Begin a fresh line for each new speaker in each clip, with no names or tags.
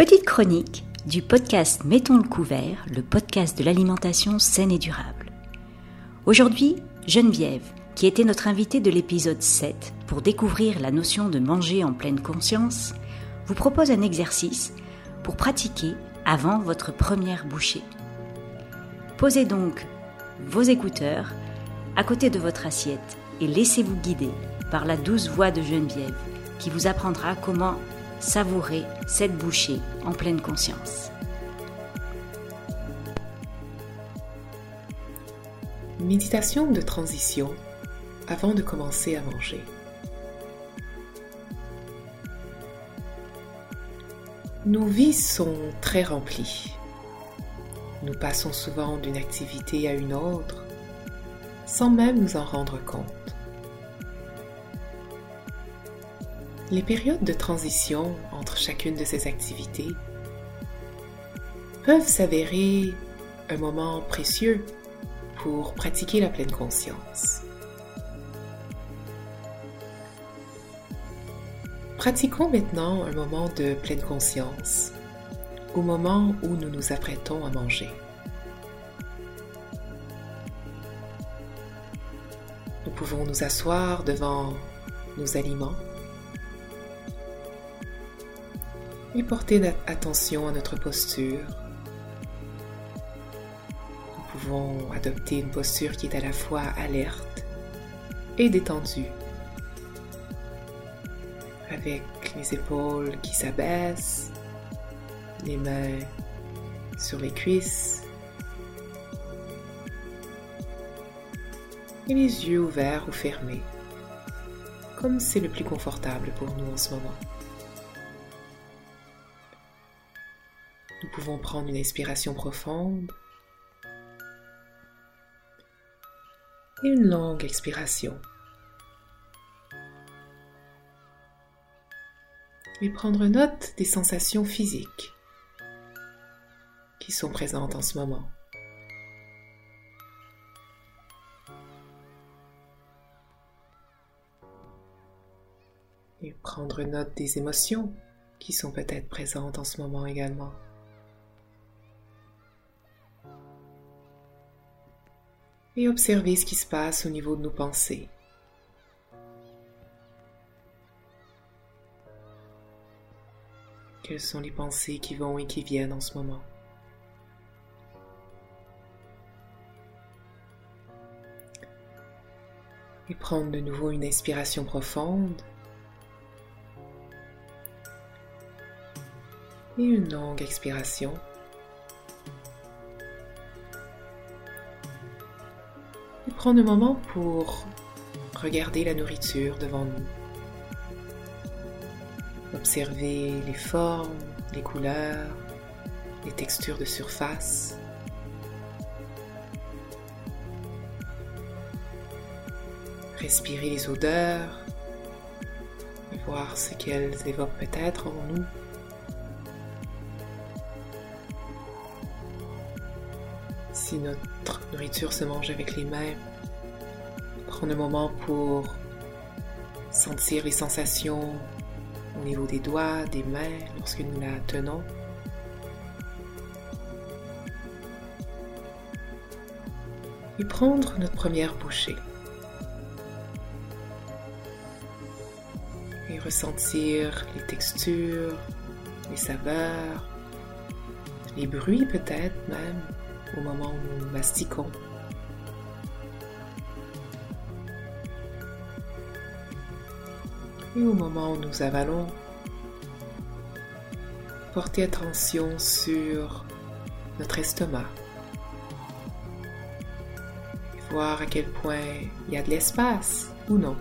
Petite chronique du podcast Mettons le couvert, le podcast de l'alimentation saine et durable. Aujourd'hui, Geneviève, qui était notre invitée de l'épisode 7 pour découvrir la notion de manger en pleine conscience, vous propose un exercice pour pratiquer avant votre première bouchée. Posez donc vos écouteurs à côté de votre assiette et laissez-vous guider par la douce voix de Geneviève qui vous apprendra comment savourer cette bouchée en pleine conscience.
Méditation de transition avant de commencer à manger. Nos vies sont très remplies. Nous passons souvent d'une activité à une autre sans même nous en rendre compte. Les périodes de transition entre chacune de ces activités peuvent s'avérer un moment précieux pour pratiquer la pleine conscience. Pratiquons maintenant un moment de pleine conscience au moment où nous nous apprêtons à manger. Nous pouvons nous asseoir devant nos aliments et porter attention à notre posture. Nous pouvons adopter une posture qui est à la fois alerte et détendue, avec les épaules qui s'abaissent, les mains sur les cuisses et les yeux ouverts ou fermés, comme c'est le plus confortable pour nous en ce moment. Pouvons prendre une inspiration profonde et une longue expiration. Et prendre note des sensations physiques qui sont présentes en ce moment. Et prendre note des émotions qui sont peut-être présentes en ce moment également. Et observer ce qui se passe au niveau de nos pensées. Quelles sont les pensées qui vont et qui viennent en ce moment? Et prendre de nouveau une inspiration profonde et une longue expiration. Prendre un moment pour regarder la nourriture devant nous. Observer les formes, les couleurs, les textures de surface. Respirer les odeurs et voir ce qu'elles évoquent peut-être en nous. Si notre nourriture se mange avec les mains, Prendre un moment pour sentir les sensations au niveau des doigts, des mains lorsque nous la tenons. Et prendre notre première bouchée. Et ressentir les textures, les saveurs, les bruits peut-être même au moment où nous mastiquons. Et au moment où nous avalons, portez attention sur notre estomac. Voir à quel point il y a de l'espace ou non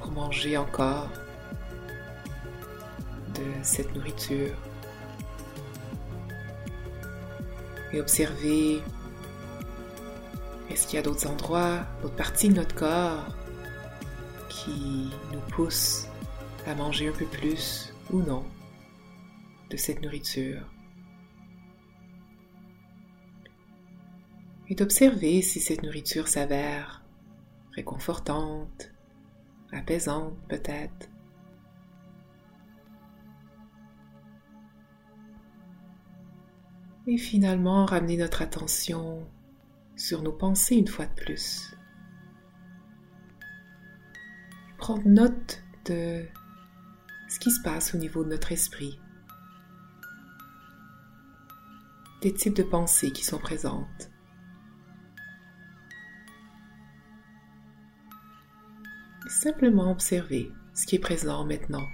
pour manger encore de cette nourriture. Et observer est-ce qu'il y a d'autres endroits, d'autres parties de notre corps qui nous pousse à manger un peu plus ou non de cette nourriture? Et d'observer si cette nourriture s'avère réconfortante, apaisante peut-être. Et finalement, ramener notre attention sur nos pensées une fois de plus. Prendre note de ce qui se passe au niveau de notre esprit. Des types de pensées qui sont présentes. Simplement observer ce qui est présent maintenant,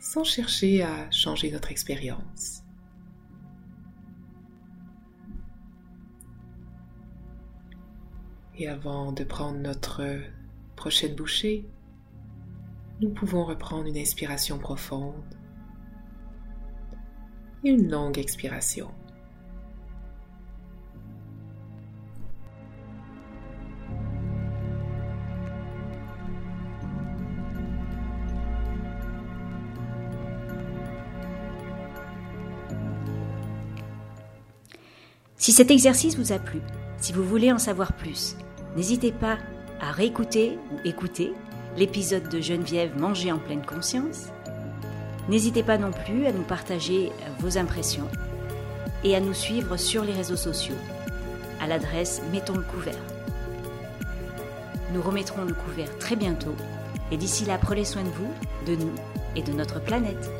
sans chercher à changer notre expérience. Et avant de prendre notre prochaine bouchée, nous pouvons reprendre une inspiration profonde et une longue expiration.
Si cet exercice vous a plu, si vous voulez en savoir plus, n'hésitez pas à réécouter ou écouter l'épisode de Geneviève Manger en pleine conscience. N'hésitez pas non plus à nous partager vos impressions et à nous suivre sur les réseaux sociaux à l'adresse Mettons le couvert. Nous remettrons le couvert très bientôt et d'ici là prenez soin de vous, de nous et de notre planète.